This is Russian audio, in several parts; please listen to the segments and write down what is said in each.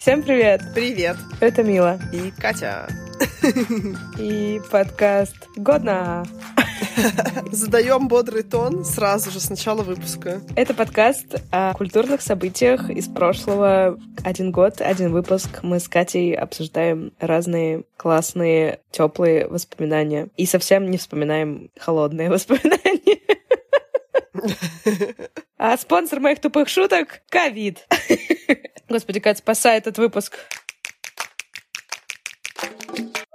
Всем привет! Привет! Это Мила. И Катя. И подкаст «Годно». Задаем бодрый тон сразу же с начала выпуска. Это подкаст о культурных событиях из прошлого. Один год, один выпуск. Мы с Катей обсуждаем разные классные, теплые воспоминания. И совсем не вспоминаем холодные воспоминания. А спонсор моих тупых шуток — ковид. Господи, Катя, спасай этот выпуск.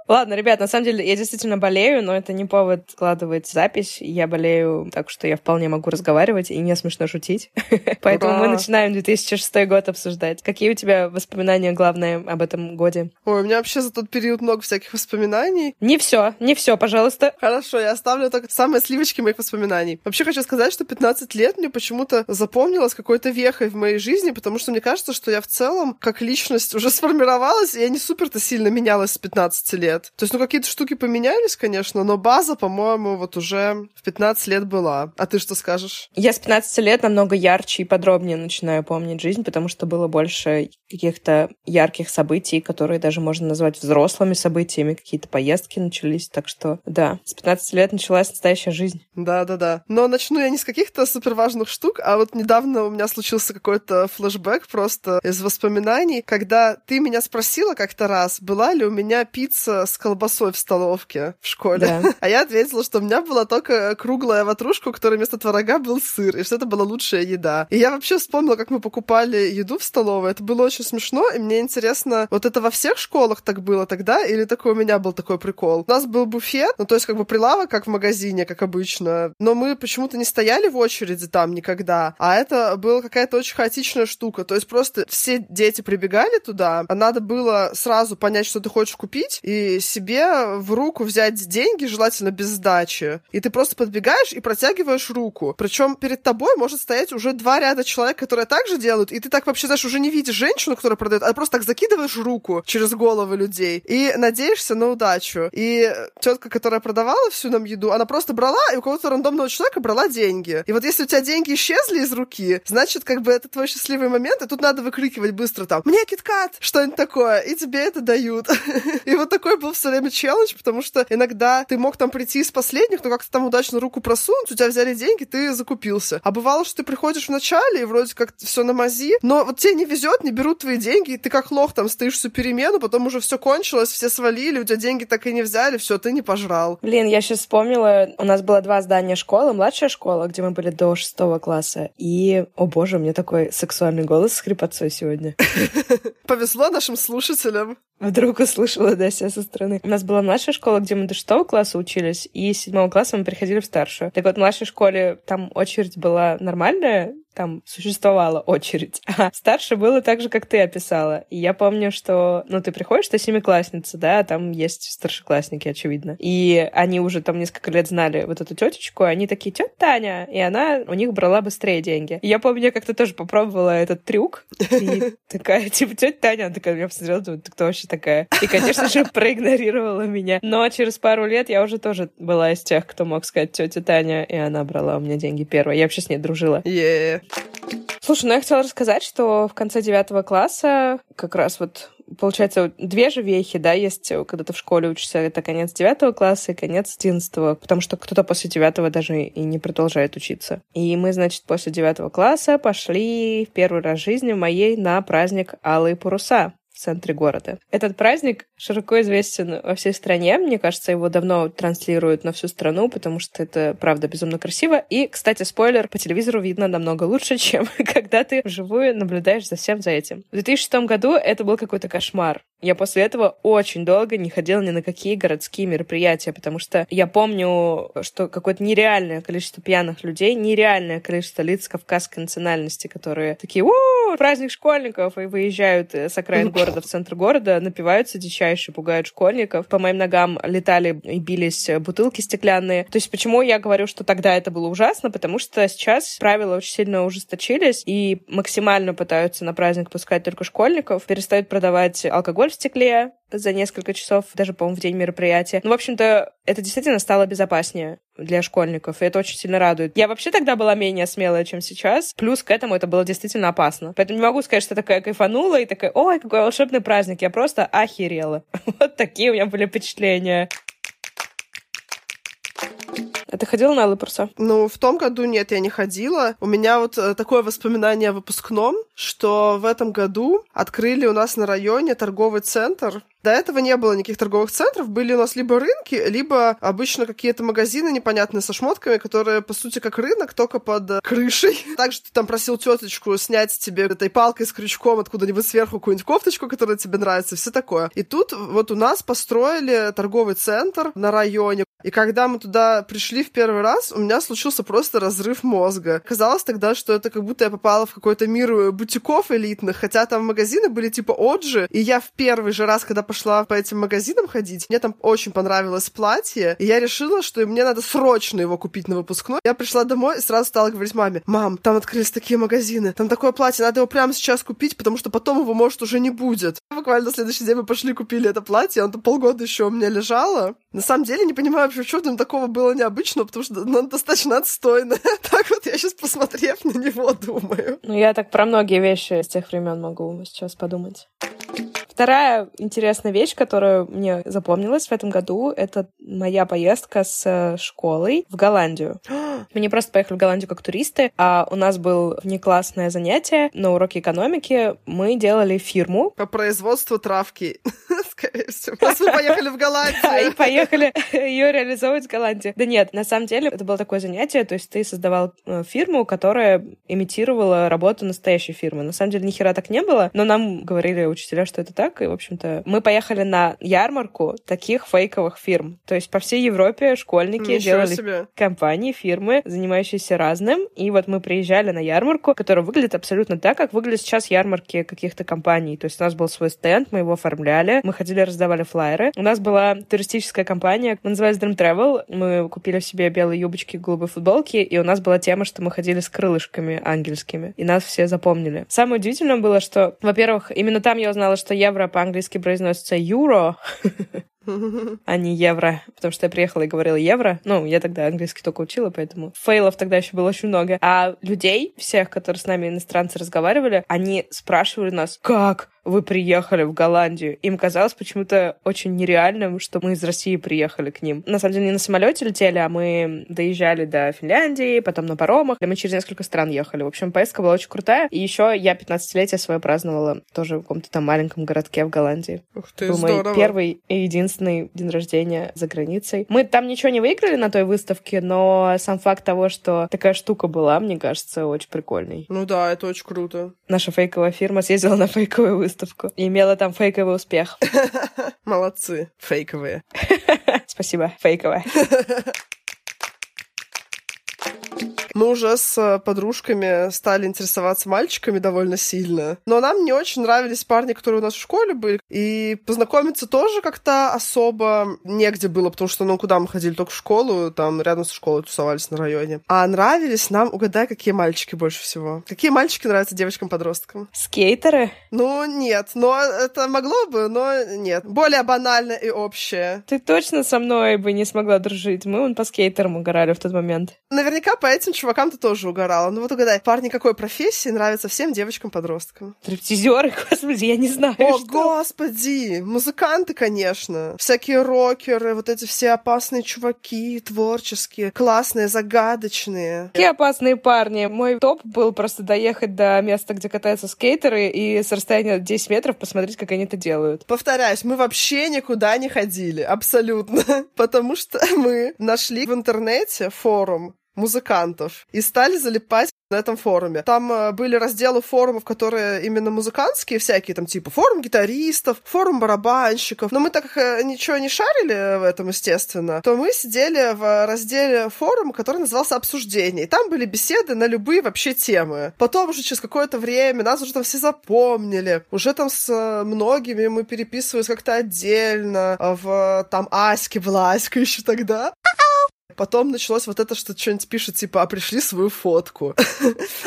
Ладно, ребят, на самом деле я действительно болею, но это не повод складывать запись. Я болею так, что я вполне могу разговаривать и не смешно шутить. Поэтому мы начинаем 2006 год обсуждать. Какие у тебя воспоминания главные об этом годе? Ой, у меня вообще за тот период много всяких воспоминаний. Не все, не все, пожалуйста. Хорошо, я оставлю только самые сливочки моих воспоминаний. Вообще хочу сказать, что 15 лет мне почему-то запомнилось какой-то вехой в моей жизни, потому что мне кажется, что я в целом как личность уже сформировалась, и я не супер-то сильно менялась с 15 лет лет. То есть, ну, какие-то штуки поменялись, конечно, но база, по-моему, вот уже в 15 лет была. А ты что скажешь? Я с 15 лет намного ярче и подробнее начинаю помнить жизнь, потому что было больше каких-то ярких событий, которые даже можно назвать взрослыми событиями, какие-то поездки начались. Так что, да, с 15 лет началась настоящая жизнь. Да-да-да. Но начну я не с каких-то супер важных штук, а вот недавно у меня случился какой-то флешбэк просто из воспоминаний, когда ты меня спросила как-то раз, была ли у меня пицца с колбасой в столовке в школе. Да. А я ответила, что у меня была только круглая ватрушка, у которой вместо творога был сыр, и что это была лучшая еда. И я вообще вспомнила, как мы покупали еду в столовой. Это было очень смешно, и мне интересно, вот это во всех школах так было тогда, или такой у меня был такой прикол? У нас был буфет, ну то есть как бы прилавок, как в магазине, как обычно, но мы почему-то не стояли в очереди там никогда, а это была какая-то очень хаотичная штука. То есть просто все дети прибегали туда, а надо было сразу понять, что ты хочешь купить, и себе в руку взять деньги, желательно без сдачи, и ты просто подбегаешь и протягиваешь руку. Причем перед тобой может стоять уже два ряда человек, которые так же делают, и ты так вообще, знаешь, уже не видишь женщину, которая продает, а просто так закидываешь руку через головы людей и надеешься на удачу. И тетка, которая продавала всю нам еду, она просто брала и у кого-то рандомного человека брала деньги. И вот если у тебя деньги исчезли из руки, значит, как бы это твой счастливый момент, и тут надо выкрикивать быстро там «Мне киткат!» что-нибудь такое, и тебе это дают. И вот такой был был все время челлендж, потому что иногда ты мог там прийти из последних, но как-то там удачно руку просунуть, у тебя взяли деньги, ты закупился. А бывало, что ты приходишь в начале, и вроде как все на мази, но вот тебе не везет, не берут твои деньги, и ты как лох там стоишь всю перемену, потом уже все кончилось, все свалили, у тебя деньги так и не взяли, все, ты не пожрал. Блин, я сейчас вспомнила, у нас было два здания школы, младшая школа, где мы были до шестого класса, и, о боже, у меня такой сексуальный голос с хрипотцой сегодня. Повезло нашим слушателям. Вдруг услышала, да, себя со стороны. У нас была младшая школа, где мы до шестого класса учились, и с седьмого класса мы переходили в старшую. Так вот, в младшей школе там очередь была нормальная, там существовала очередь. А старше было так же, как ты описала. И я помню, что, ну, ты приходишь, ты семиклассница, да, там есть старшеклассники, очевидно. И они уже там несколько лет знали вот эту тетечку, они такие, тетя Таня, и она у них брала быстрее деньги. И я помню, я как-то тоже попробовала этот трюк, и такая, типа, тетя Таня, она такая меня посмотрела, думаю, ты кто вообще такая? И, конечно же, проигнорировала меня. Но через пару лет я уже тоже была из тех, кто мог сказать тетя Таня, и она брала у меня деньги первая. Я вообще с ней дружила. Yeah. Слушай, ну я хотела рассказать, что в конце девятого класса как раз вот получается, две же вехи, да, есть, когда ты в школе учишься, это конец девятого класса и конец одиннадцатого, потому что кто-то после девятого даже и не продолжает учиться. И мы, значит, после девятого класса пошли в первый раз в жизни моей на праздник Алые паруса в центре города. Этот праздник широко известен во всей стране. Мне кажется, его давно транслируют на всю страну, потому что это, правда, безумно красиво. И, кстати, спойлер, по телевизору видно намного лучше, чем когда ты вживую наблюдаешь за всем за этим. В 2006 году это был какой-то кошмар. Я после этого очень долго не ходила ни на какие городские мероприятия, потому что я помню, что какое-то нереальное количество пьяных людей, нереальное количество лиц кавказской национальности, которые такие, о, праздник школьников, и выезжают с окраин города города в центр города, напиваются дичайше, пугают школьников. По моим ногам летали и бились бутылки стеклянные. То есть почему я говорю, что тогда это было ужасно? Потому что сейчас правила очень сильно ужесточились и максимально пытаются на праздник пускать только школьников, перестают продавать алкоголь в стекле за несколько часов, даже, по-моему, в день мероприятия. Ну, в общем-то, это действительно стало безопаснее для школьников, и это очень сильно радует. Я вообще тогда была менее смелая, чем сейчас. Плюс к этому это было действительно опасно. Поэтому не могу сказать, что такая кайфанула и такая, ой, какой волшебный праздник. Я просто охерела. Вот такие у меня были впечатления. А ты ходила на Алые паруса? Ну, в том году нет, я не ходила. У меня вот э, такое воспоминание о выпускном, что в этом году открыли у нас на районе торговый центр, до этого не было никаких торговых центров, были у нас либо рынки, либо обычно какие-то магазины непонятные со шмотками, которые, по сути, как рынок, только под э, крышей. Также ты там просил тетечку снять тебе этой палкой с крючком откуда-нибудь сверху какую-нибудь кофточку, которая тебе нравится, все такое. И тут вот у нас построили торговый центр на районе, и когда мы туда пришли в первый раз, у меня случился просто разрыв мозга. Казалось тогда, что это как будто я попала в какой-то мир бутиков элитных, хотя там магазины были типа Оджи, и я в первый же раз, когда пошла по этим магазинам ходить, мне там очень понравилось платье, и я решила, что мне надо срочно его купить на выпускной. Я пришла домой и сразу стала говорить маме, мам, там открылись такие магазины, там такое платье, надо его прямо сейчас купить, потому что потом его, может, уже не будет. Буквально на следующий день мы пошли купили это платье, оно полгода еще у меня лежало. На самом деле не понимаю что там такого было необычного, потому что ну, достаточно отстойно. так вот я сейчас, посмотрев на него, думаю. Ну, я так про многие вещи с тех времен могу сейчас подумать. Вторая интересная вещь, которая мне запомнилась в этом году, это моя поездка с э, школой в Голландию. Мы не просто поехали в Голландию как туристы, а у нас было внеклассное занятие на уроке экономики. Мы делали фирму. По производству травки, скорее всего. Раз мы поехали в Голландию. И поехали ее реализовывать в Голландии. Да нет, на самом деле это было такое занятие, то есть ты создавал э, фирму, которая имитировала работу настоящей фирмы. На самом деле ни хера так не было, но нам говорили учителя, что это так, так, и, в общем-то, мы поехали на ярмарку таких фейковых фирм. То есть по всей Европе школьники Ничего делали себе. компании, фирмы, занимающиеся разным, и вот мы приезжали на ярмарку, которая выглядит абсолютно так, как выглядят сейчас ярмарки каких-то компаний. То есть у нас был свой стенд, мы его оформляли, мы ходили, раздавали флайеры. У нас была туристическая компания, называется Dream Travel. Мы купили себе белые юбочки, голубые футболки, и у нас была тема, что мы ходили с крылышками ангельскими, и нас все запомнили. Самое удивительное было, что, во-первых, именно там я узнала, что евро по-английски произносится euro, а не евро, потому что я приехала и говорила евро. Ну, я тогда английский только учила, поэтому фейлов тогда еще было очень много. А людей, всех, которые с нами иностранцы разговаривали, они спрашивали нас, как вы приехали в Голландию. Им казалось почему-то очень нереальным, что мы из России приехали к ним. На самом деле не на самолете летели, а мы доезжали до Финляндии, потом на паромах, и мы через несколько стран ехали. В общем, поездка была очень крутая. И еще я 15-летие свое праздновала тоже в каком-то там маленьком городке в Голландии. Ух ты, Был здорово. мой первый и единственный день рождения за границей. Мы там ничего не выиграли на той выставке, но сам факт того, что такая штука была, мне кажется, очень прикольный. Ну да, это очень круто. Наша фейковая фирма съездила на фейковую выставку выставку. И имела там фейковый успех. Молодцы, фейковые. Спасибо, фейковая. Мы уже с э, подружками стали интересоваться мальчиками довольно сильно. Но нам не очень нравились парни, которые у нас в школе были. И познакомиться тоже как-то особо негде было, потому что, ну, куда мы ходили? Только в школу, там рядом со школой тусовались на районе. А нравились нам, угадай, какие мальчики больше всего. Какие мальчики нравятся девочкам-подросткам? Скейтеры? Ну, нет. Но это могло бы, но нет. Более банально и общее. Ты точно со мной бы не смогла дружить. Мы вон по скейтерам угорали в тот момент. Наверняка по этим чувакам ты тоже угорала. Ну вот угадай, парни какой профессии нравятся всем девочкам-подросткам? Стриптизеры, господи, я не знаю. О, что. господи! Музыканты, конечно. Всякие рокеры, вот эти все опасные чуваки, творческие, классные, загадочные. Какие опасные парни. Мой топ был просто доехать до места, где катаются скейтеры, и с расстояния 10 метров посмотреть, как они это делают. Повторяюсь, мы вообще никуда не ходили. Абсолютно. Потому что мы нашли в интернете форум музыкантов и стали залипать на этом форуме. Там э, были разделы форумов, которые именно музыкантские всякие, там типа форум гитаристов, форум барабанщиков. Но мы так э, ничего не шарили в этом, естественно, то мы сидели в разделе форума, который назывался «Обсуждение». И там были беседы на любые вообще темы. Потом уже через какое-то время нас уже там все запомнили. Уже там с э, многими мы переписывались как-то отдельно. В там Аське была Аська еще тогда Потом началось вот это, что что-нибудь пишет, типа, а пришли свою фотку.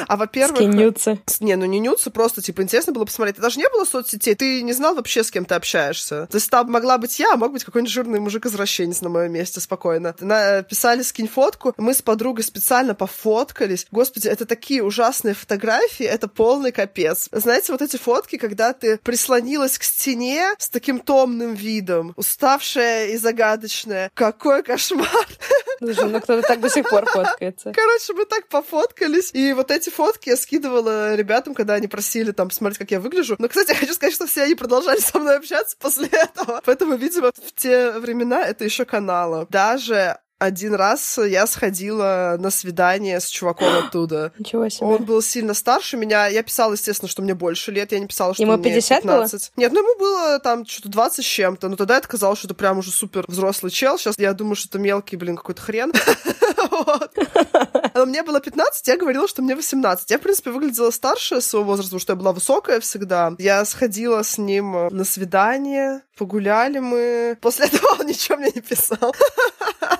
А во-первых... Скинются. Не, ну не нюцы, просто, типа, интересно было посмотреть. Это даже не было соцсетей, ты не знал вообще, с кем ты общаешься. То есть там могла быть я, а мог быть какой-нибудь жирный мужик-извращенец на моем месте спокойно. Написали скинь фотку, мы с подругой специально пофоткались. Господи, это такие ужасные фотографии, это полный капец. Знаете, вот эти фотки, когда ты прислонилась к стене с таким томным видом, уставшая и загадочная. Какой кошмар! Ну кто-то так до сих пор фоткается. Короче, мы так пофоткались. И вот эти фотки я скидывала ребятам, когда они просили там посмотреть, как я выгляжу. Но, кстати, я хочу сказать, что все они продолжали со мной общаться после этого. Поэтому, видимо, в те времена это еще канала. Даже один раз я сходила на свидание с чуваком оттуда. Ничего себе. Он был сильно старше меня. Я писала, естественно, что мне больше лет. Я не писала, что ему мне 50 15. было? Нет, ну ему было там что-то 20 с чем-то. Но тогда это казалось, что это прям уже супер взрослый чел. Сейчас я думаю, что это мелкий, блин, какой-то хрен. Но мне было 15, я говорила, что мне 18. Я, в принципе, выглядела старше своего возраста, потому что я была высокая всегда. Я сходила с ним на свидание, погуляли мы. После этого он ничего мне не писал.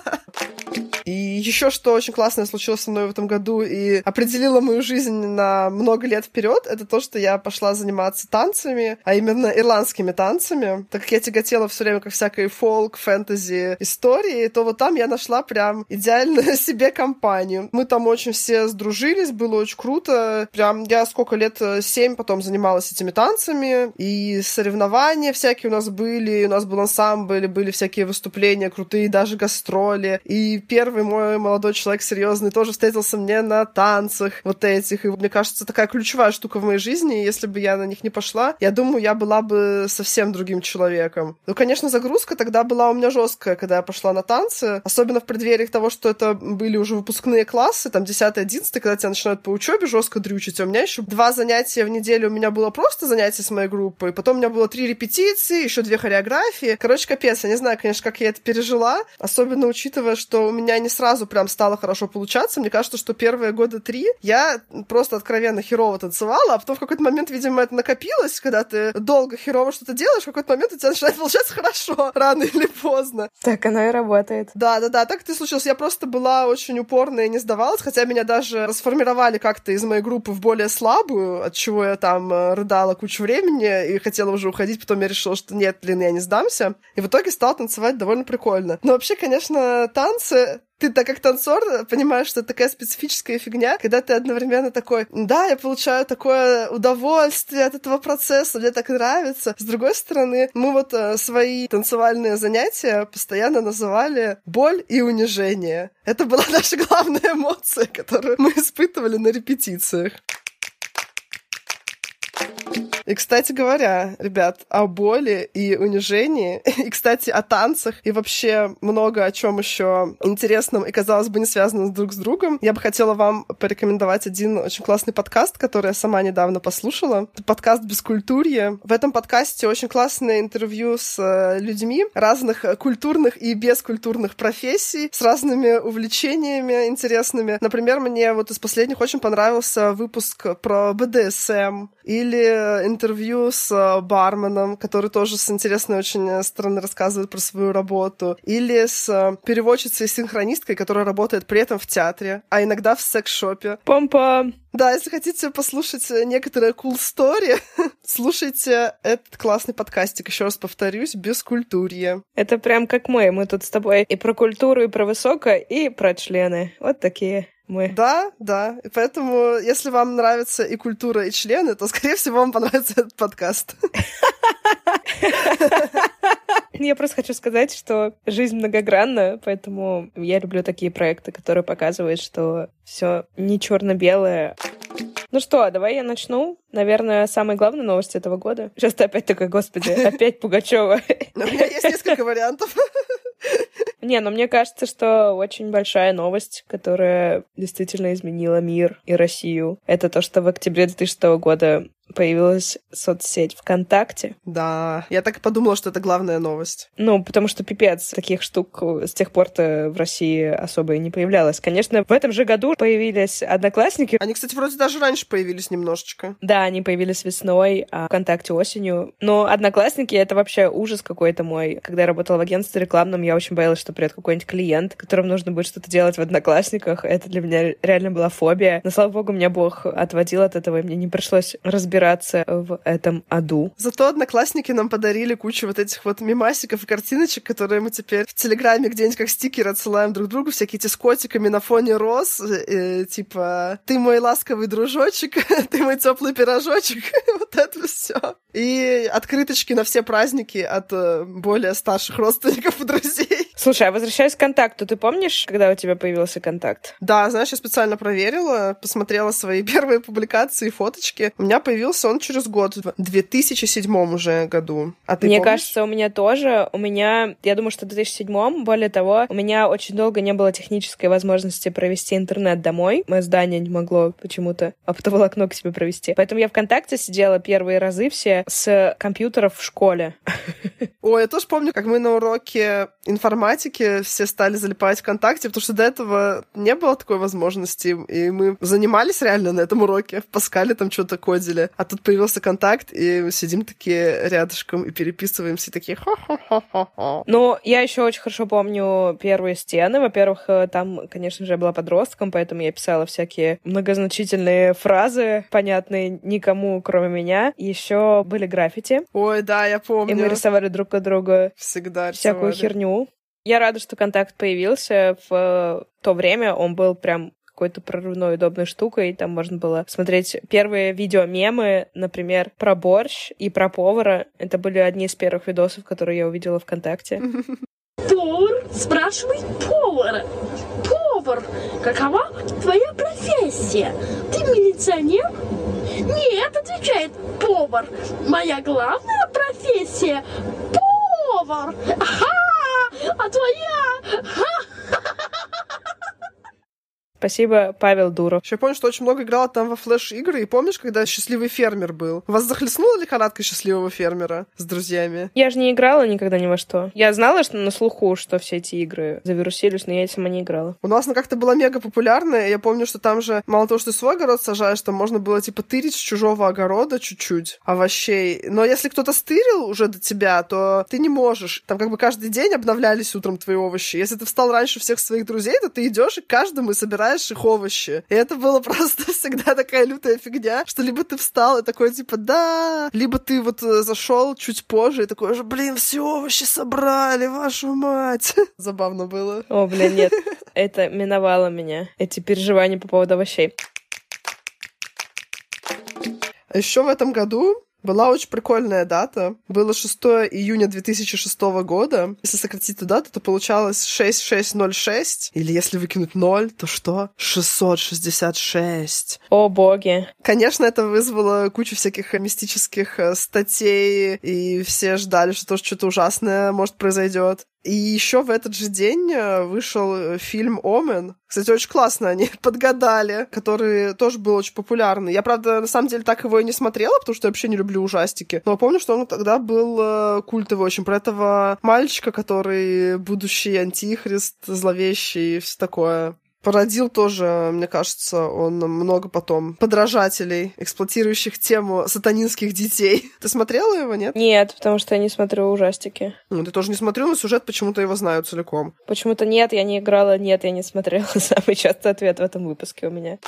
И еще что очень классное случилось со мной в этом году и определило мою жизнь на много лет вперед, это то, что я пошла заниматься танцами, а именно ирландскими танцами. Так как я тяготела все время как всякой фолк, фэнтези истории, то вот там я нашла прям идеальную себе компанию. Мы там очень все сдружились, было очень круто. Прям я сколько лет, семь потом занималась этими танцами, и соревнования всякие у нас были, у нас был ансамбль, были всякие выступления крутые, даже гастроли. И первый мой молодой человек серьезный тоже встретился мне на танцах вот этих. И мне кажется, такая ключевая штука в моей жизни. И если бы я на них не пошла, я думаю, я была бы совсем другим человеком. Ну, конечно, загрузка тогда была у меня жесткая, когда я пошла на танцы. Особенно в преддверии того, что это были уже выпускные классы, там 10-11, когда тебя начинают по учебе жестко дрючить. А у меня еще два занятия в неделю у меня было просто занятие с моей группой. Потом у меня было три репетиции, еще две хореографии. Короче, капец. Я не знаю, конечно, как я это пережила. Особенно учитывая, что у меня не сразу прям стало хорошо получаться. Мне кажется, что первые года три я просто откровенно херово танцевала, а потом в какой-то момент, видимо, это накопилось, когда ты долго херово что-то делаешь, в какой-то момент у тебя начинает получаться хорошо, рано или поздно. Так оно и работает. Да, да, да, так это и случилось. Я просто была очень упорная и не сдавалась, хотя меня даже расформировали как-то из моей группы в более слабую, от чего я там э, рыдала кучу времени и хотела уже уходить, потом я решила, что нет, блин, я не сдамся. И в итоге стала танцевать довольно прикольно. Но вообще, конечно, танцы ты так как танцор понимаешь, что это такая специфическая фигня, когда ты одновременно такой, да, я получаю такое удовольствие от этого процесса, мне так нравится. С другой стороны, мы вот э, свои танцевальные занятия постоянно называли боль и унижение. Это была наша главная эмоция, которую мы испытывали на репетициях. И, кстати говоря, ребят, о боли и унижении, и, кстати, о танцах, и вообще много о чем еще интересном и, казалось бы, не связанном друг с другом, я бы хотела вам порекомендовать один очень классный подкаст, который я сама недавно послушала. Это подкаст «Бескультурье». В этом подкасте очень классное интервью с э, людьми разных культурных и бескультурных профессий, с разными увлечениями интересными. Например, мне вот из последних очень понравился выпуск про БДСМ или интервью с э, барменом, который тоже с интересной очень э, стороны рассказывает про свою работу, или с э, переводчицей и синхронисткой, которая работает при этом в театре, а иногда в секс-шопе. Пам-пам! Да, если хотите послушать некоторые cool story, слушайте этот классный подкастик, еще раз повторюсь, без культурья. Это прям как мы, мы тут с тобой и про культуру, и про высокое, и про члены. Вот такие мы. Да, да. И поэтому, если вам нравится и культура, и члены, то, скорее всего, вам понравится этот подкаст. Я просто хочу сказать, что жизнь многогранна, поэтому я люблю такие проекты, которые показывают, что все не черно-белое. Ну что, давай я начну. Наверное, самая главная новость этого года. Сейчас ты опять такой, господи, опять Пугачева. У меня есть несколько вариантов. Не, но мне кажется, что очень большая новость, которая действительно изменила мир и Россию, это то, что в октябре 2006 года появилась соцсеть ВКонтакте. Да, я так и подумала, что это главная новость. Ну, потому что пипец, таких штук с тех пор-то в России особо и не появлялось. Конечно, в этом же году появились Одноклассники. Они, кстати, вроде даже раньше появились немножечко. Да, они появились весной, а ВКонтакте осенью. Но Одноклассники — это вообще ужас какой-то мой. Когда я работала в агентстве рекламном, я очень боялась, что придет какой-нибудь клиент, которому нужно будет что-то делать в Одноклассниках. Это для меня реально была фобия. Но, слава богу, меня Бог отводил от этого, и мне не пришлось разбираться в этом аду. Зато Одноклассники нам подарили кучу вот этих вот мимасиков и картиночек, которые мы теперь в Телеграме где-нибудь как стикеры отсылаем друг другу, всякие эти с котиками на фоне роз, э, типа «ты мой ласковый дружочек», «ты мой теплый пирожочек», вот это все. И открыточки на все праздники от э, более старших родственников и друзей. Слушай, а возвращаясь к контакту, ты помнишь, когда у тебя появился контакт? Да, знаешь, я специально проверила, посмотрела свои первые публикации и фоточки. У меня появился он через год, в 2007 уже году. А ты Мне помнишь? кажется, у меня тоже. У меня, я думаю, что в 2007 более того, у меня очень долго не было технической возможности провести интернет домой. Мое здание не могло почему-то оптоволокно к себе провести. Поэтому я ВКонтакте сидела первые разы все с компьютеров в школе. Ой, я тоже помню, как мы на уроке информатики все стали залипать ВКонтакте, потому что до этого не было такой возможности, и мы занимались реально на этом уроке, в Паскале там что-то кодили, а тут появился контакт, и мы сидим такие рядышком и переписываемся, и такие хо-хо-хо-хо-хо. Ну, я еще очень хорошо помню первые стены. Во-первых, э, там, конечно же, я была подростком, поэтому я писала всякие многозначительные фразы, понятные никому, кроме меня. Еще были граффити, Ой, да, я помню. и мы рисовали друг от друга Всегда всякую рисовали. херню. Я рада, что контакт появился. В то время он был прям какой-то прорывной удобной штукой. Там можно было смотреть первые видео-мемы, например, про борщ и про повара. Это были одни из первых видосов, которые я увидела ВКонтакте. Повар спрашивает повара. Повар, какова твоя профессия? Ты милиционер? Нет, отвечает повар. Моя главная профессия – повар. Ха! А твоя? Ха! Спасибо, Павел Дуров. Еще помню, что очень много играла там во флеш-игры, и помнишь, когда счастливый фермер был? Вас захлестнула лихорадка счастливого фермера с друзьями? Я же не играла никогда ни во что. Я знала, что на слуху, что все эти игры завирусились, но я сама не играла. У нас она как-то была мега популярная. Я помню, что там же мало того, что ты свой огород сажаешь, там можно было типа тырить с чужого огорода чуть-чуть овощей. Но если кто-то стырил уже до тебя, то ты не можешь. Там как бы каждый день обновлялись утром твои овощи. Если ты встал раньше всех своих друзей, то ты идешь и каждому собираешь их овощи. И это было просто всегда такая лютая фигня, что либо ты встал и такой типа да, либо ты вот э, зашел чуть позже и такой же, блин, все овощи собрали, вашу мать. Забавно было. О, блин, нет. Это миновало меня. Эти переживания по поводу овощей. А еще в этом году была очень прикольная дата. Было 6 июня 2006 года. Если сократить эту дату, то получалось 6606. Или если выкинуть 0, то что? 666. О, боги. Конечно, это вызвало кучу всяких мистических э, статей, и все ждали, что тоже что-то ужасное может произойдет. И еще в этот же день э, вышел э, фильм «Омен». Кстати, очень классно они подгадали, который тоже был очень популярный. Я, правда, на самом деле так его и не смотрела, потому что я вообще не люблю ужастики. Но помню, что он тогда был э, культовый очень. Про этого мальчика, который будущий антихрист, зловещий и все такое. Породил тоже, мне кажется, он много потом подражателей, эксплуатирующих тему сатанинских детей. Ты смотрела его, нет? Нет, потому что я не смотрю ужастики. Ну, ты тоже не смотрел, но сюжет почему-то его знаю целиком. Почему-то нет, я не играла, нет, я не смотрела. Самый частый ответ в этом выпуске у меня.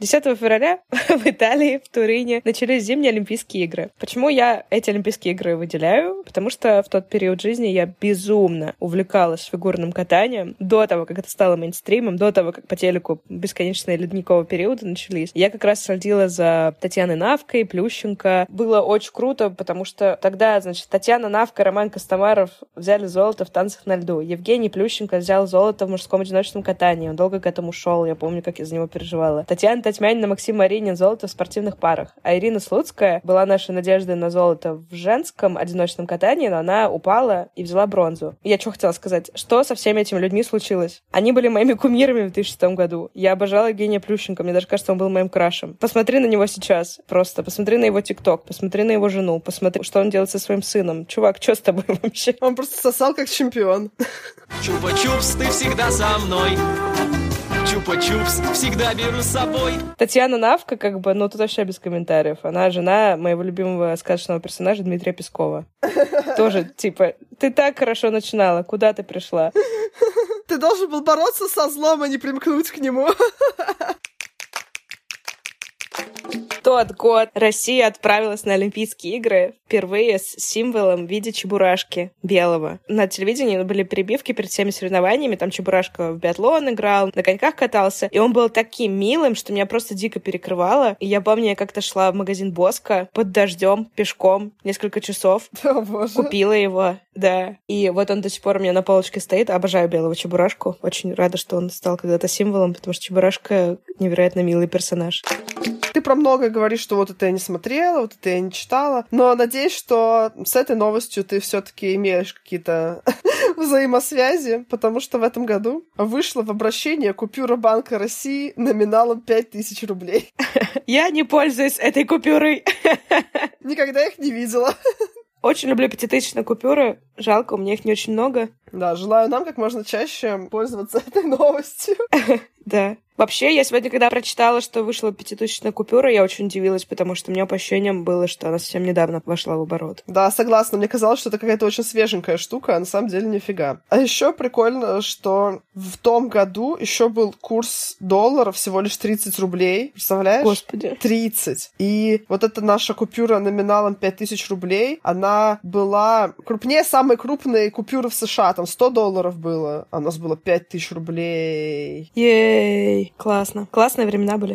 10 февраля в Италии, в Турине, начались зимние Олимпийские игры. Почему я эти Олимпийские игры выделяю? Потому что в тот период жизни я безумно увлекалась фигурным катанием. До того, как это стало мейнстримом, до того, как по телеку бесконечные ледниковые периоды начались. Я как раз следила за Татьяной Навкой, Плющенко. Было очень круто, потому что тогда, значит, Татьяна Навка, Роман Костомаров взяли золото в танцах на льду. Евгений Плющенко взял золото в мужском одиночном катании. Он долго к этому шел. Я помню, как я за него переживала. Татьяна Татьмянина, Максим Маринин золото в спортивных парах. А Ирина Слуцкая была нашей надеждой на золото в женском одиночном катании, но она упала и взяла бронзу. Я что хотела сказать? Что со всеми этими людьми случилось? Они были моими кумирами в 2006 году. Я обожала Евгения Плющенко. Мне даже кажется, он был моим крашем. Посмотри на него сейчас. Просто посмотри на его ТикТок, посмотри на его жену, посмотри, что он делает со своим сыном. Чувак, что с тобой вообще? Он просто сосал как чемпион. Чупа-чупс, ты всегда со мной. Чупа-чупс всегда беру с собой. Татьяна Навка, как бы, ну, тут вообще без комментариев. Она жена моего любимого сказочного персонажа Дмитрия Пескова. Тоже, типа, ты так хорошо начинала, куда ты пришла? Ты должен был бороться со злом, а не примкнуть к нему. тот год Россия отправилась на Олимпийские игры впервые с символом в виде чебурашки белого. На телевидении были перебивки перед всеми соревнованиями, там чебурашка в биатлон играл, на коньках катался, и он был таким милым, что меня просто дико перекрывало. И я помню, я как-то шла в магазин Боска под дождем, пешком, несколько часов. О, боже. Купила его, да. И вот он до сих пор у меня на полочке стоит. Обожаю белого чебурашку. Очень рада, что он стал когда-то символом, потому что чебурашка невероятно милый персонаж. Ты про многое говоришь, что вот это я не смотрела, вот это я не читала. Но надеюсь, что с этой новостью ты все-таки имеешь какие-то взаимосвязи, потому что в этом году вышло в обращение купюра Банка России номиналом 5000 рублей. Я не пользуюсь этой купюрой. Никогда их не видела. Очень люблю пятитысячные купюры. Жалко, у меня их не очень много. Да, желаю нам как можно чаще пользоваться этой новостью. Да. Вообще, я сегодня, когда прочитала, что вышла пятитысячная купюра, я очень удивилась, потому что у меня по ощущениям было, что она совсем недавно вошла в оборот. Да, согласна. Мне казалось, что это какая-то очень свеженькая штука, а на самом деле нифига. А еще прикольно, что в том году еще был курс доллара всего лишь 30 рублей. Представляешь? Господи. 30. И вот эта наша купюра номиналом 5000 рублей, она была крупнее самой крупной купюры в США. Там 100 долларов было, а у нас было 5000 рублей. Ей, классно. Классные времена были.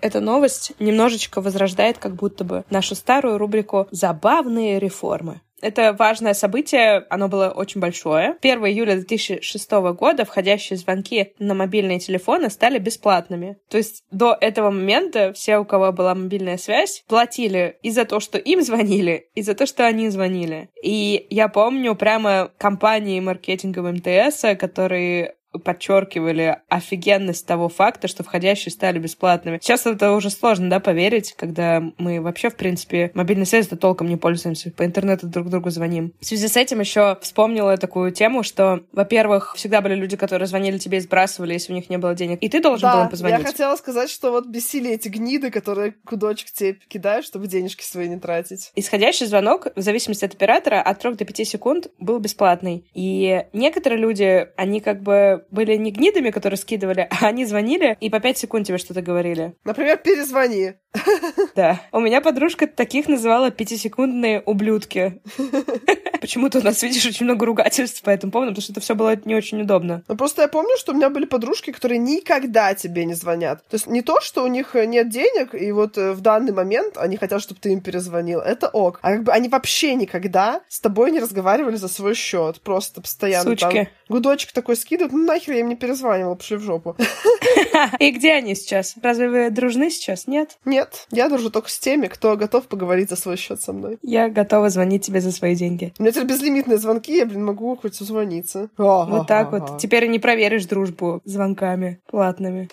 Эта новость немножечко возрождает как будто бы нашу старую рубрику «Забавные реформы». Это важное событие, оно было очень большое. 1 июля 2006 года входящие звонки на мобильные телефоны стали бесплатными. То есть до этого момента все, у кого была мобильная связь, платили и за то, что им звонили, и за то, что они звонили. И я помню прямо компании маркетинговые МТС, которые подчеркивали офигенность того факта, что входящие стали бесплатными. Сейчас это уже сложно, да, поверить, когда мы вообще, в принципе, мобильной связью толком не пользуемся, по интернету друг другу звоним. В связи с этим еще вспомнила такую тему, что, во-первых, всегда были люди, которые звонили тебе и сбрасывали, если у них не было денег, и ты должен да, был им позвонить. я хотела сказать, что вот бесили эти гниды, которые кудочек тебе кидают, чтобы денежки свои не тратить. Исходящий звонок, в зависимости от оператора, от 3 до 5 секунд был бесплатный. И некоторые люди, они как бы были не гнидами, которые скидывали, а они звонили и по 5 секунд тебе что-то говорили. Например, перезвони. Да. У меня подружка таких называла пятисекундные ублюдки. Почему-то у нас, видишь, очень много ругательств по этому поводу, потому что это все было не очень удобно. Ну, просто я помню, что у меня были подружки, которые никогда тебе не звонят. То есть не то, что у них нет денег, и вот э, в данный момент они хотят, чтобы ты им перезвонил. Это ок. А как бы они вообще никогда с тобой не разговаривали за свой счет. Просто постоянно Сучки. там гудочек такой скидывают. Ну нахер я им не перезванивала, пошли в жопу. И где они сейчас? Разве вы дружны сейчас? Нет? Нет, я дружу только с теми, кто готов поговорить за свой счет со мной. Я готова звонить тебе за свои деньги. У меня теперь безлимитные звонки, я, блин, могу хоть созвониться. Вот так вот. Теперь не проверишь дружбу звонками платными.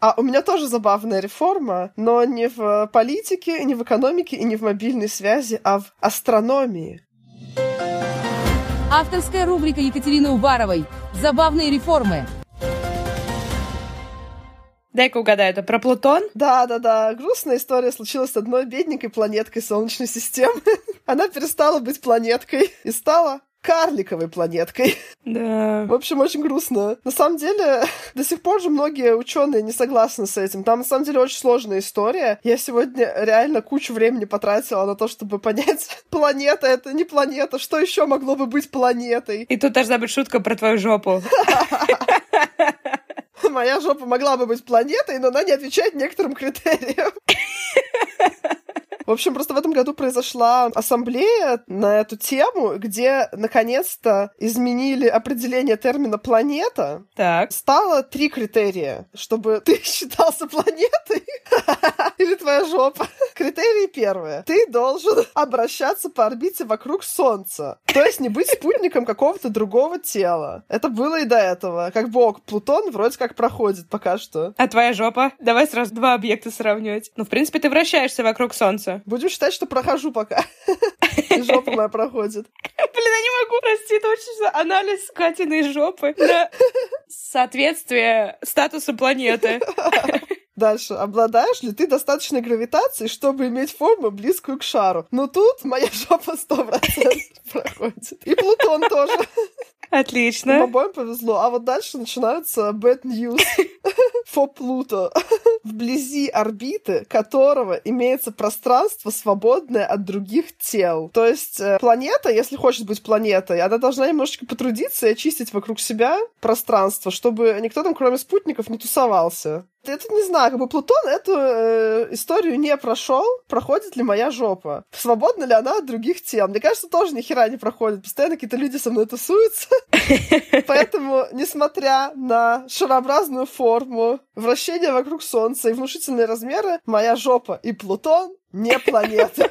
А у меня тоже забавная реформа, но не в политике, не в экономике и не в мобильной связи, а в астрономии. Авторская рубрика Екатерины Уваровой. Забавные реформы. Дай-ка угадаю, это про Плутон? Да-да-да, грустная история случилась с одной бедненькой планеткой Солнечной системы. Она перестала быть планеткой и стала карликовой планеткой. Да. В общем, очень грустно. На самом деле, до сих пор же многие ученые не согласны с этим. Там, на самом деле, очень сложная история. Я сегодня реально кучу времени потратила на то, чтобы понять, планета это не планета, что еще могло бы быть планетой. И тут должна быть шутка про твою жопу. Моя жопа могла бы быть планетой, но она не отвечает некоторым критериям. В общем, просто в этом году произошла ассамблея на эту тему, где наконец-то изменили определение термина «планета». Так. Стало три критерия, чтобы ты считался планетой или твоя жопа. критерии первые. Ты должен обращаться по орбите вокруг Солнца. То есть не быть спутником какого-то другого тела. Это было и до этого. Как бог Плутон вроде как проходит пока что. А твоя жопа? Давай сразу два объекта сравнивать. Ну, в принципе, ты вращаешься вокруг Солнца. Будем считать, что прохожу пока. Жопа моя проходит. Блин, я не могу, прости, это очень анализ Катиной жопы на соответствие статусу планеты. Дальше. Обладаешь ли ты достаточной гравитацией, чтобы иметь форму, близкую к шару? Но тут моя жопа 100% проходит. И Плутон тоже. Отлично. Нам обоим повезло. А вот дальше начинаются bad news for Pluto. Вблизи орбиты которого имеется пространство, свободное от других тел. То есть э, планета, если хочет быть планетой, она должна немножечко потрудиться и очистить вокруг себя пространство, чтобы никто там, кроме спутников, не тусовался. Это не знаю, как бы Плутон эту э, историю не прошел. Проходит ли моя жопа? Свободна ли она от других тел? Мне кажется, тоже ни хера не проходит. Постоянно какие-то люди со мной тусуются. Поэтому, несмотря на шарообразную форму, вращение вокруг Солнца и внушительные размеры, моя жопа и Плутон не планеты.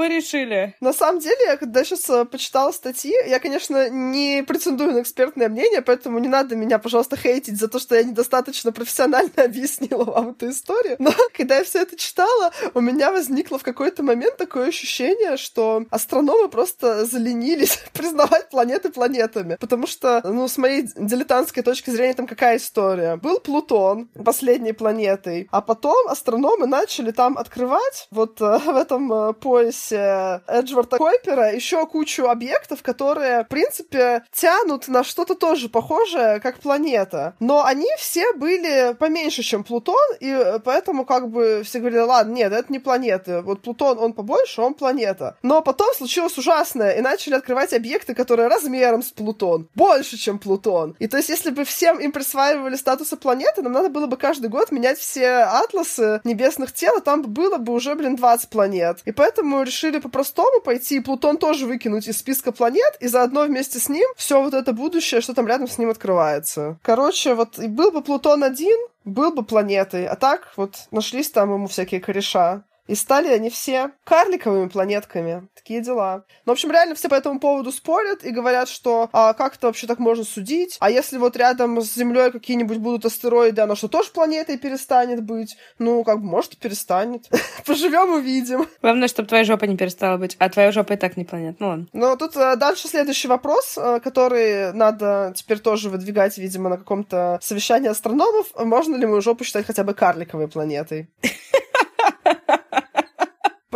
Порешили. На самом деле, я когда сейчас э, почитала статьи, я, конечно, не претендую на экспертное мнение, поэтому не надо меня, пожалуйста, хейтить за то, что я недостаточно профессионально объяснила вам эту историю. Но когда я все это читала, у меня возникло в какой-то момент такое ощущение, что астрономы просто заленились признавать планеты планетами. Потому что, ну, с моей дилетантской точки зрения, там какая история? Был Плутон последней планетой, а потом астрономы начали там открывать вот э, в этом э, поясе Эджварда Койпера еще кучу объектов, которые, в принципе, тянут на что-то тоже похожее, как планета. Но они все были поменьше, чем Плутон, и поэтому как бы все говорили, ладно, нет, это не планеты. Вот Плутон, он побольше, он планета. Но потом случилось ужасное, и начали открывать объекты, которые размером с Плутон. Больше, чем Плутон. И то есть, если бы всем им присваивали статусы планеты, нам надо было бы каждый год менять все атласы небесных тел, и там было бы уже, блин, 20 планет. И поэтому решили по-простому пойти и Плутон тоже выкинуть из списка планет, и заодно вместе с ним все вот это будущее, что там рядом с ним открывается. Короче, вот и был бы Плутон один, был бы планетой, а так вот нашлись там ему всякие кореша. И стали они все карликовыми планетками. Такие дела. Ну, в общем, реально все по этому поводу спорят и говорят, что а как это вообще так можно судить? А если вот рядом с Землей какие-нибудь будут астероиды, оно что, тоже планетой перестанет быть? Ну, как бы, может, перестанет. Поживем, увидим. Главное, чтобы твоя жопа не перестала быть. А твоя жопа и так не планета. Ну ладно. Но тут а, дальше следующий вопрос, а, который надо теперь тоже выдвигать, видимо, на каком-то совещании астрономов. Можно ли мою жопу считать хотя бы карликовой планетой?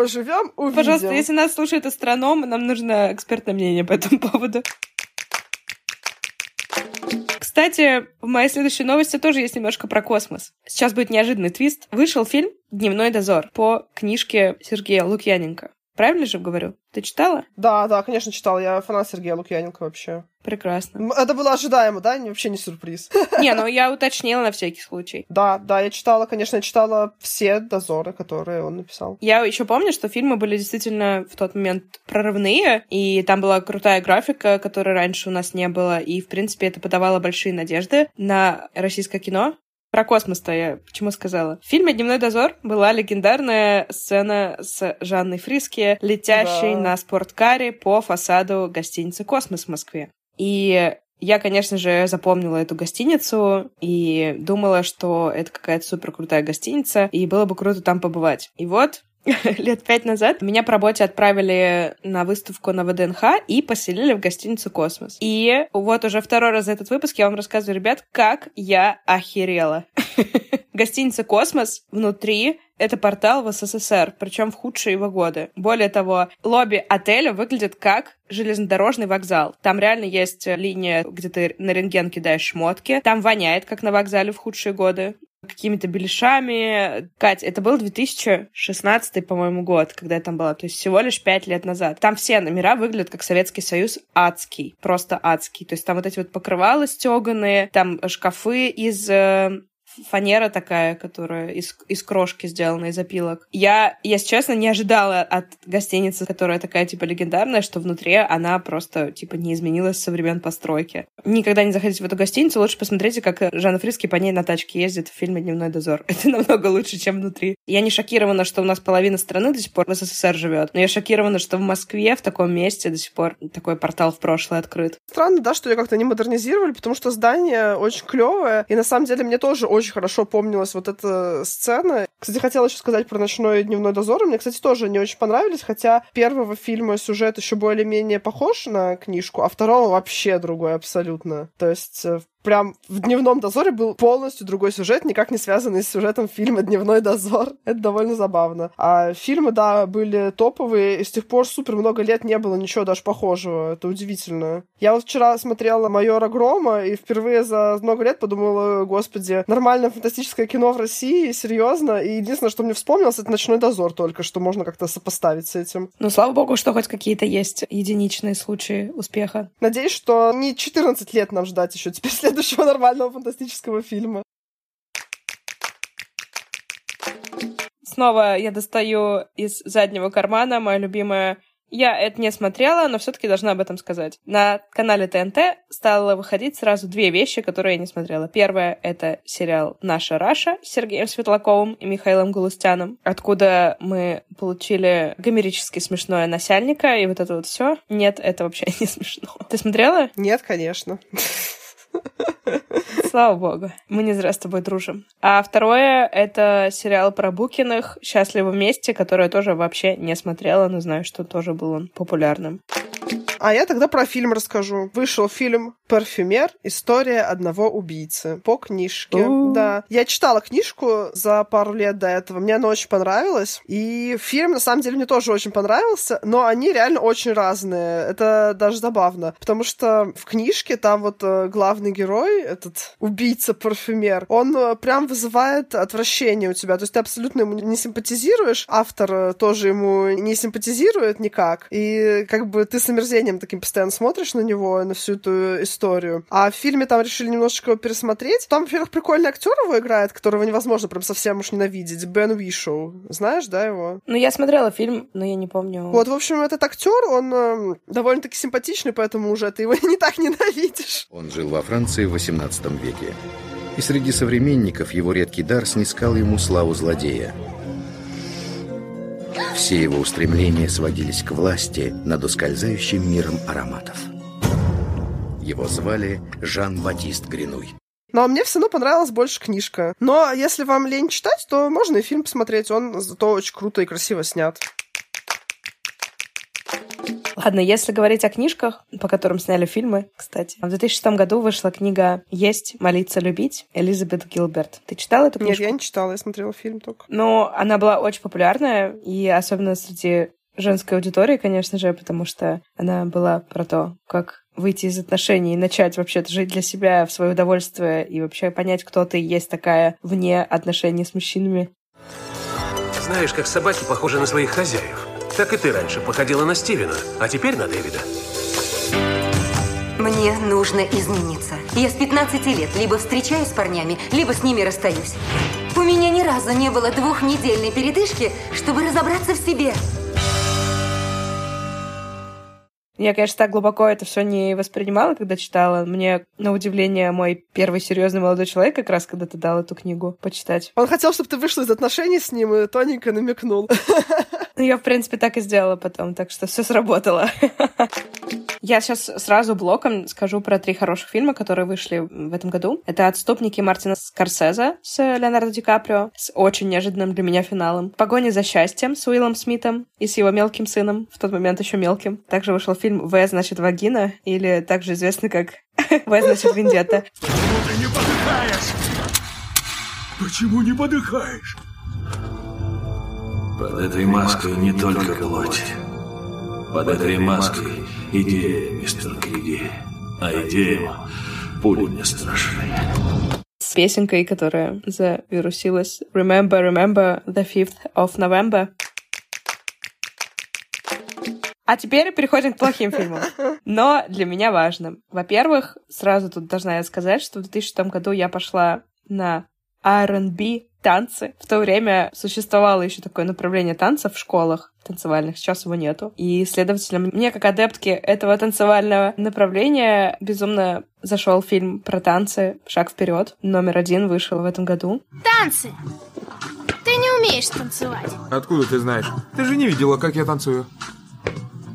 Поживем, увидим. Пожалуйста, если нас слушает астроном, нам нужно экспертное мнение по этому поводу. Кстати, в моей следующей новости тоже есть немножко про космос. Сейчас будет неожиданный твист. Вышел фильм «Дневной дозор» по книжке Сергея Лукьяненко. Правильно же говорю? Ты читала? Да, да, конечно, читал. Я фанат Сергея Лукьяненко вообще. Прекрасно. Это было ожидаемо, да? Вообще не сюрприз. Не, ну я уточнила на всякий случай. Да, да, я читала, конечно, я читала все дозоры, которые он написал. Я еще помню, что фильмы были действительно в тот момент прорывные, и там была крутая графика, которой раньше у нас не было, и, в принципе, это подавало большие надежды на российское кино. Про космос-то я почему сказала. В фильме «Дневной дозор» была легендарная сцена с Жанной Фриски, летящей Да. на спорткаре по фасаду гостиницы «Космос» в Москве. И я, конечно же, запомнила эту гостиницу и думала, что это какая-то супер крутая гостиница, и было бы круто там побывать. И вот лет пять назад меня по работе отправили на выставку на ВДНХ и поселили в гостиницу «Космос». И вот уже второй раз за этот выпуск я вам рассказываю, ребят, как я охерела. Гостиница «Космос» внутри это портал в СССР, причем в худшие его годы. Более того, лобби отеля выглядит как железнодорожный вокзал. Там реально есть линия, где ты на рентген кидаешь шмотки. Там воняет, как на вокзале в худшие годы какими-то беляшами. Кать, это был 2016, по-моему, год, когда я там была. То есть всего лишь пять лет назад. Там все номера выглядят как Советский Союз адский. Просто адский. То есть там вот эти вот покрывала стеганые, там шкафы из э, фанера такая, которая из, из крошки сделана, из опилок. Я, если честно, не ожидала от гостиницы, которая такая, типа, легендарная, что внутри она просто, типа, не изменилась со времен постройки. Никогда не заходите в эту гостиницу, лучше посмотрите, как Жанна Фриски по ней на тачке ездит в фильме «Дневной дозор». Это намного лучше, чем внутри. Я не шокирована, что у нас половина страны до сих пор в СССР живет, но я шокирована, что в Москве, в таком месте до сих пор такой портал в прошлое открыт. Странно, да, что ее как-то не модернизировали, потому что здание очень клевое, и на самом деле мне тоже очень хорошо помнилась вот эта сцена. Кстати, хотела еще сказать про «Ночной и дневной дозор». Мне, кстати, тоже не очень понравились, хотя первого фильма сюжет еще более-менее похож на книжку, а второго вообще другой абсолютно. То есть э, прям в «Дневном дозоре» был полностью другой сюжет, никак не связанный с сюжетом фильма «Дневной дозор». Это довольно забавно. А фильмы, да, были топовые, и с тех пор супер много лет не было ничего даже похожего. Это удивительно. Я вот вчера смотрела «Майора Грома», и впервые за много лет подумала, господи, нормальное фантастическое кино в России, серьезно. И единственное, что мне вспомнилось, это «Ночной дозор» только, что можно как-то сопоставить с этим. Ну, слава богу, что хоть какие-то есть единичные случаи успеха. Надеюсь, что не 14 лет нам ждать еще теперь следующего нормального фантастического фильма. Снова я достаю из заднего кармана мое любимое я это не смотрела, но все-таки должна об этом сказать. На канале ТНТ стало выходить сразу две вещи, которые я не смотрела. Первое — это сериал «Наша Раша» с Сергеем Светлаковым и Михаилом Галустяном, откуда мы получили гомерически смешное насяльника и вот это вот все. Нет, это вообще не смешно. Ты смотрела? Нет, конечно. Слава богу. Мы не зря с тобой дружим. А второе — это сериал про Букиных «Счастливы вместе», который я тоже вообще не смотрела, но знаю, что тоже был он популярным. А я тогда про фильм расскажу. Вышел фильм «Парфюмер. История одного убийцы» по книжке. Да. Я читала книжку за пару лет до этого. Мне она очень понравилась. И фильм, на самом деле, мне тоже очень понравился, но они реально очень разные. Это даже забавно. Потому что в книжке там вот э, главный герой, этот убийца-парфюмер, он э, прям вызывает отвращение у тебя. То есть ты абсолютно ему не симпатизируешь, автор э, тоже ему не симпатизирует никак. И как бы ты с омерзением таким постоянно смотришь на него, на всю эту историю. А в фильме там решили немножечко его пересмотреть. Там, во-первых, прикольный актер его играет, которого невозможно прям совсем уж ненавидеть. Бен Уишоу. Знаешь, да, его? Ну, я смотрела фильм, но я не помню. Вот, в общем, этот актер, он э, довольно-таки симпатичный, поэтому уже ты его не так ненавидишь. Он жил во Франции в 18 веке. И среди современников его редкий дар снискал ему славу злодея. Все его устремления сводились к власти над ускользающим миром ароматов. Его звали Жан-Батист Гринуй. Но мне все равно понравилась больше книжка. Но если вам лень читать, то можно и фильм посмотреть. Он зато очень круто и красиво снят. Ладно, если говорить о книжках, по которым сняли фильмы, кстати. В 2006 году вышла книга «Есть, молиться, любить» Элизабет Гилберт. Ты читала эту книжку? Нет, я не читала, я смотрела фильм только. Но она была очень популярная, и особенно среди женской аудитории, конечно же, потому что она была про то, как выйти из отношений и начать вообще-то жить для себя в свое удовольствие и вообще понять, кто ты есть такая вне отношений с мужчинами. Знаешь, как собаки похожи на своих хозяев. Так и ты раньше походила на Стивена, а теперь на Дэвида. Мне нужно измениться. Я с 15 лет либо встречаюсь с парнями, либо с ними расстаюсь. У меня ни разу не было двухнедельной передышки, чтобы разобраться в себе. Я, конечно, так глубоко это все не воспринимала, когда читала. Мне, на удивление, мой первый серьезный молодой человек как раз когда ты дал эту книгу почитать. Он хотел, чтобы ты вышла из отношений с ним и тоненько намекнул. Ну, я, в принципе, так и сделала потом, так что все сработало. Я сейчас сразу блоком скажу про три хороших фильма, которые вышли в этом году. Это «Отступники» Мартина Скорсезе с Леонардо Ди Каприо с очень неожиданным для меня финалом. «Погони за счастьем» с Уиллом Смитом и с его мелким сыном, в тот момент еще мелким. Также вышел фильм «В значит вагина» или также известный как «В значит вендетта». Почему ты не подыхаешь? Почему не подыхаешь? Под этой маской не только плоть. Под этой маской идея, мистер Киди. А идеям пули не страшны. С песенкой, которая завирусилась Remember, remember the 5th of November. А теперь переходим к плохим фильмам. Но для меня важно. Во-первых, сразу тут должна я сказать, что в 2006 году я пошла на R&B танцы. В то время существовало еще такое направление танцев в школах танцевальных, сейчас его нету. И, следовательно, мне, как адептке этого танцевального направления, безумно зашел фильм про танцы «Шаг вперед». Номер один вышел в этом году. Танцы! Ты не умеешь танцевать. Откуда ты знаешь? Ты же не видела, как я танцую.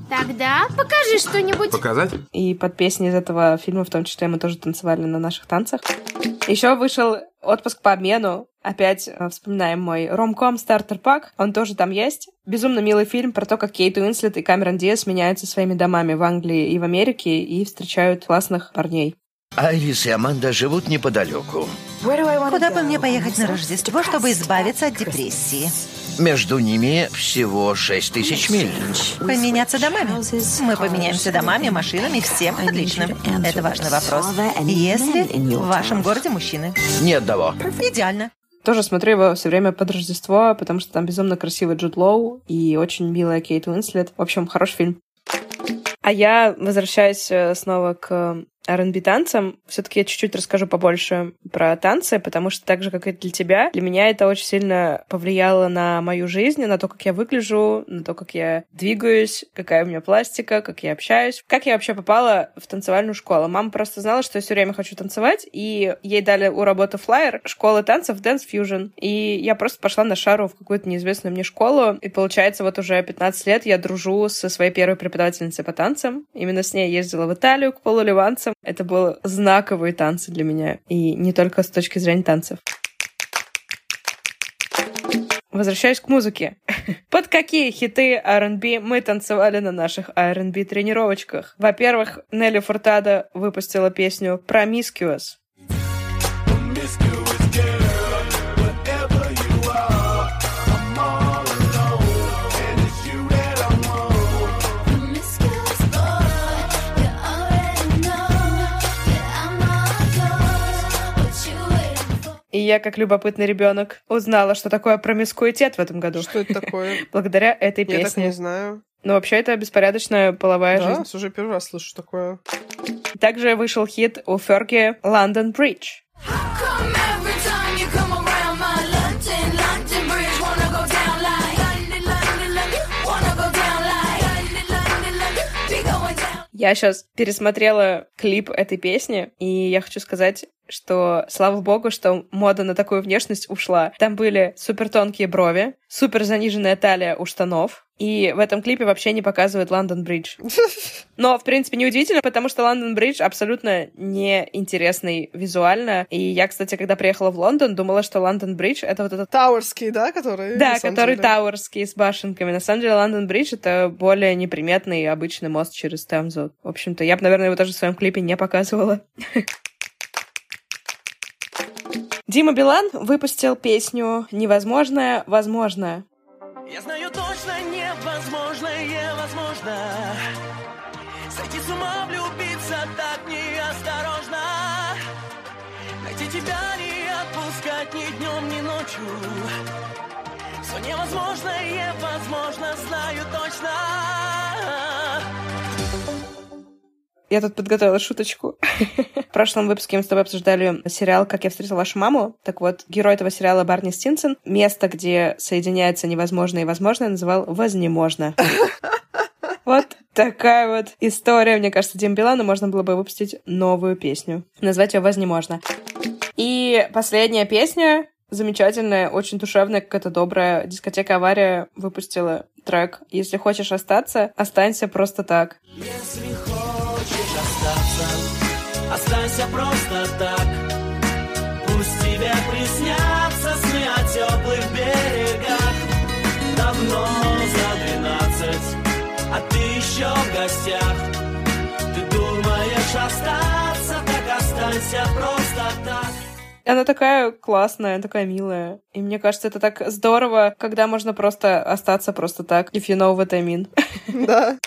Тогда покажи что-нибудь. Показать? И под песни из этого фильма, в том числе, мы тоже танцевали на наших танцах. Еще вышел отпуск по обмену. Опять э, вспоминаем мой ромком стартер пак. Он тоже там есть. Безумно милый фильм про то, как Кейт Уинслет и Камерон Диас меняются своими домами в Англии и в Америке и встречают классных парней. Айрис и Аманда живут неподалеку. Куда бы мне поехать на Рождество, чтобы избавиться от депрессии? Между ними всего 6 тысяч миль. Поменяться домами? Мы поменяемся домами, машинами, всем отлично. Это важный вопрос. Если в вашем городе мужчины? Ни одного. Идеально. Тоже смотрю его все время под Рождество, потому что там безумно красивый Джуд Лоу и очень милая Кейт Уинслет. В общем, хороший фильм. А я возвращаюсь э, снова к R&B танцам. Все-таки я чуть-чуть расскажу побольше про танцы, потому что так же, как и для тебя, для меня это очень сильно повлияло на мою жизнь, на то, как я выгляжу, на то, как я двигаюсь, какая у меня пластика, как я общаюсь. Как я вообще попала в танцевальную школу? Мама просто знала, что я все время хочу танцевать, и ей дали у работы флайер школы танцев Dance Fusion. И я просто пошла на шару в какую-то неизвестную мне школу, и получается, вот уже 15 лет я дружу со своей первой преподавательницей по танцам. Именно с ней ездила в Италию к полуливанцам, это было знаковые танцы для меня. И не только с точки зрения танцев. Возвращаюсь к музыке. Под какие хиты R&B мы танцевали на наших R&B тренировочках? Во-первых, Нелли Фуртадо выпустила песню «Promiscuous». И я, как любопытный ребенок, узнала, что такое промискуитет в этом году. Что это такое? Благодаря этой песне. Я так не знаю. Ну, вообще, это беспорядочная половая да? жизнь. уже первый раз слышу такое. Также вышел хит у Ферги «London Bridge». Я сейчас пересмотрела клип этой песни, и я хочу сказать, что слава богу, что мода на такую внешность ушла. Там были супер тонкие брови, супер заниженная талия у штанов, и в этом клипе вообще не показывают Лондон Бридж. Но, в принципе, неудивительно, потому что Лондон Бридж абсолютно неинтересный визуально. И я, кстати, когда приехала в Лондон, думала, что Лондон Бридж — это вот этот... Тауэрский, да, который? Да, который Тауэрский с башенками. На самом деле, Лондон Бридж — это более неприметный обычный мост через Темзу. В общем-то, я бы, наверное, его тоже в своем клипе не показывала. Дима Билан выпустил песню «Невозможное возможно». Я знаю точно невозможное возможно Сойти с ума, влюбиться так неосторожно Найти тебя, не отпускать ни днем, ни ночью Все невозможное возможно, знаю точно Я тут подготовила шуточку. В прошлом выпуске мы с тобой обсуждали сериал «Как я встретил вашу маму». Так вот, герой этого сериала Барни Стинсон место, где соединяется невозможное и возможное, называл «Вознеможно». Вот такая вот история. Мне кажется, Дим Билану можно было бы выпустить новую песню. Назвать ее «Вознеможно». И последняя песня замечательная, очень душевная, какая-то добрая. Дискотека «Авария» выпустила трек «Если хочешь остаться, останься просто так». Если хочешь остаться, останься просто так. Пусть тебе приснятся сны о теплых берегах. Давно за двенадцать, а ты еще в гостях. Ты думаешь остаться, так останься просто так. Она такая классная, такая милая. И мне кажется, это так здорово, когда можно просто остаться просто так. If you know what I mean. Да.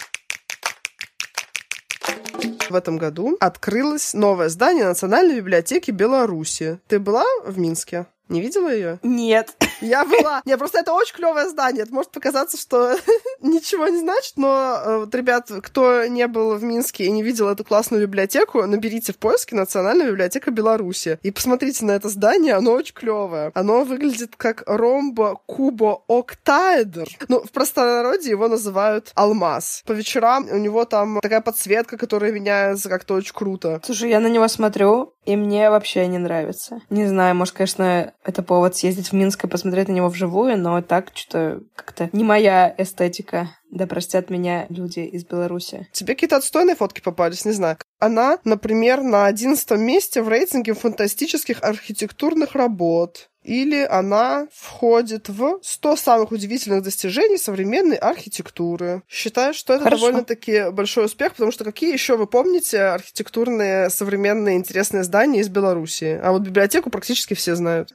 В этом году открылось новое здание Национальной библиотеки Беларуси. Ты была в Минске? Не видела ее? Нет. Я была. Не, просто это очень клевое здание. Это может показаться, что ничего не значит, но э, вот, ребят, кто не был в Минске и не видел эту классную библиотеку, наберите в поиске Национальная библиотека Беларуси и посмотрите на это здание, оно очень клевое. Оно выглядит как ромбо кубо октаэдр. Ну, в простонародье его называют алмаз. По вечерам у него там такая подсветка, которая меняется как-то очень круто. Слушай, я на него смотрю, и мне вообще не нравится. Не знаю, может, конечно, это повод съездить в Минск и посмотреть на него вживую, но так что как-то не моя эстетика. Да простят меня люди из Беларуси. Тебе какие-то отстойные фотки попались, не знаю. Она, например, на одиннадцатом месте в рейтинге фантастических архитектурных работ. Или она входит в 100 самых удивительных достижений современной архитектуры. Считаю, что это Хорошо. довольно-таки большой успех, потому что какие еще вы помните архитектурные, современные, интересные здания из Беларуси? А вот библиотеку практически все знают.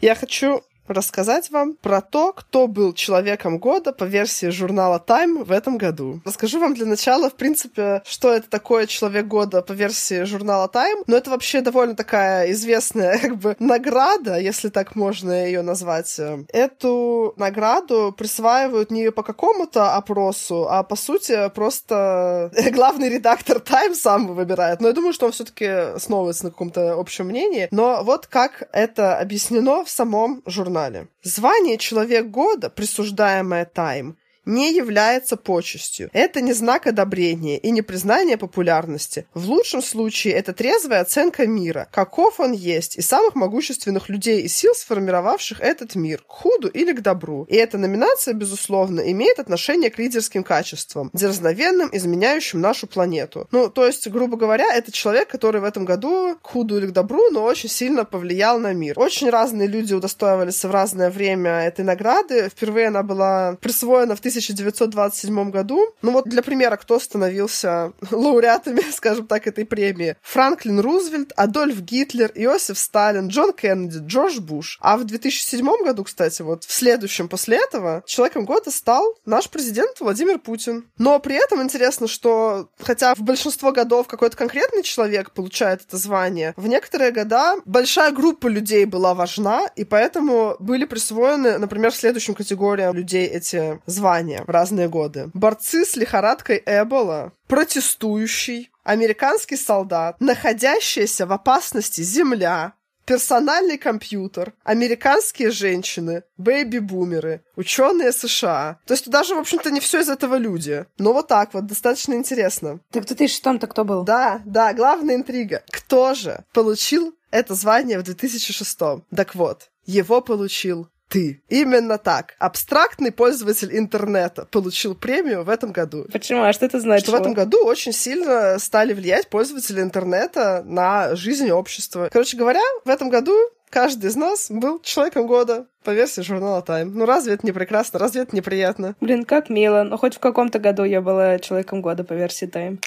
Я хочу рассказать вам про то, кто был человеком года по версии журнала Time в этом году. Расскажу вам для начала, в принципе, что это такое человек года по версии журнала Time. Но это вообще довольно такая известная как бы награда, если так можно ее назвать. Эту награду присваивают не по какому-то опросу, а по сути просто главный редактор Time сам выбирает. Но я думаю, что он все-таки основывается на каком-то общем мнении. Но вот как это объяснено в самом журнале. Звание «Человек года», присуждаемое Time, не является почестью. Это не знак одобрения и не признание популярности. В лучшем случае это трезвая оценка мира, каков он есть, и самых могущественных людей и сил, сформировавших этот мир, к худу или к добру. И эта номинация, безусловно, имеет отношение к лидерским качествам, дерзновенным, изменяющим нашу планету. Ну, то есть, грубо говоря, это человек, который в этом году к худу или к добру, но очень сильно повлиял на мир. Очень разные люди удостоивались в разное время этой награды. Впервые она была присвоена в 1927 году. Ну вот для примера, кто становился лауреатами, скажем так, этой премии. Франклин Рузвельт, Адольф Гитлер, Иосиф Сталин, Джон Кеннеди, Джордж Буш. А в 2007 году, кстати, вот в следующем после этого человеком года стал наш президент Владимир Путин. Но при этом интересно, что хотя в большинство годов какой-то конкретный человек получает это звание, в некоторые года большая группа людей была важна, и поэтому были присвоены, например, следующим категориям людей эти звания в разные годы. Борцы с лихорадкой Эбола, протестующий, американский солдат, находящаяся в опасности земля, персональный компьютер, американские женщины, бэйби-бумеры, ученые США. То есть туда же, в общем-то, не все из этого люди. Но вот так вот, достаточно интересно. Так в 2006-то кто был? Да, да, главная интрига. Кто же получил это звание в 2006? Так вот, его получил ты. Именно так. Абстрактный пользователь интернета получил премию в этом году. Почему? А что это значит? Что в этом году очень сильно стали влиять пользователи интернета на жизнь общества. Короче говоря, в этом году каждый из нас был человеком года по версии журнала Time. Ну разве это не прекрасно? Разве это неприятно? Блин, как мило. Но хоть в каком-то году я была человеком года по версии Time.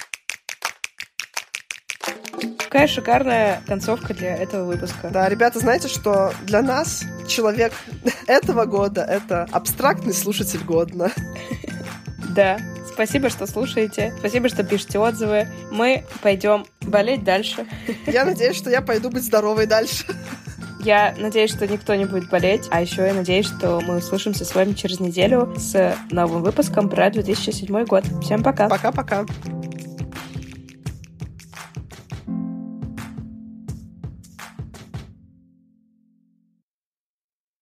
Какая шикарная концовка для этого выпуска. Да, ребята, знаете, что для нас человек этого года — это абстрактный слушатель годно. Да, спасибо, что слушаете. Спасибо, что пишете отзывы. Мы пойдем болеть дальше. Я надеюсь, что я пойду быть здоровой дальше. Я надеюсь, что никто не будет болеть. А еще я надеюсь, что мы услышимся с вами через неделю с новым выпуском про 2007 год. Всем пока. Пока-пока.